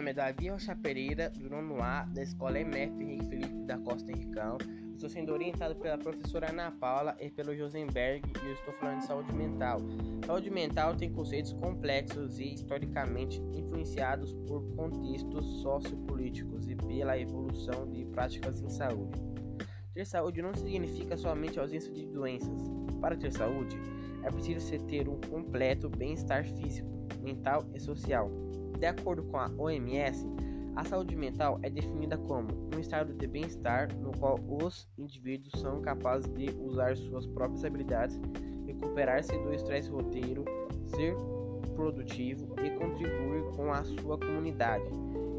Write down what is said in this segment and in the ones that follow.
nome é Davi Rocha Pereira, do nono A, da Escola MF Henrique Felipe da Costa Ricão. Estou sendo orientado pela professora Ana Paula e pelo Josenberg e eu estou falando de saúde mental. Saúde mental tem conceitos complexos e historicamente influenciados por contextos sociopolíticos e pela evolução de práticas em saúde. Ter saúde não significa somente ausência de doenças. Para ter saúde, é preciso ter um completo bem-estar físico, mental e social. De acordo com a OMS, a saúde mental é definida como um estado de bem-estar no qual os indivíduos são capazes de usar suas próprias habilidades, recuperar-se do estresse roteiro, ser produtivo e contribuir com a sua comunidade.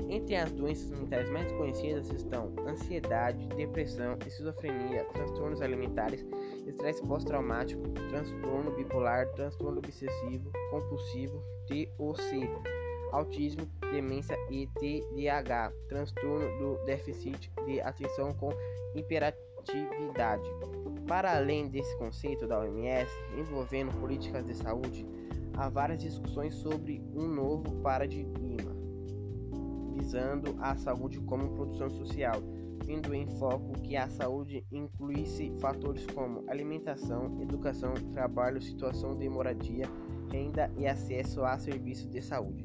Entre as doenças mentais mais conhecidas estão ansiedade, depressão, esquizofrenia, transtornos alimentares, estresse pós-traumático, transtorno bipolar, transtorno obsessivo compulsivo, TOC, autismo, demência e TDAH, transtorno do déficit de atenção com hiperatividade. Para além desse conceito da OMS envolvendo políticas de saúde, há várias discussões sobre um novo paradigma visando a saúde como produção social, tendo em foco que a saúde incluísse fatores como alimentação, educação, trabalho, situação de moradia, renda e acesso a serviços de saúde.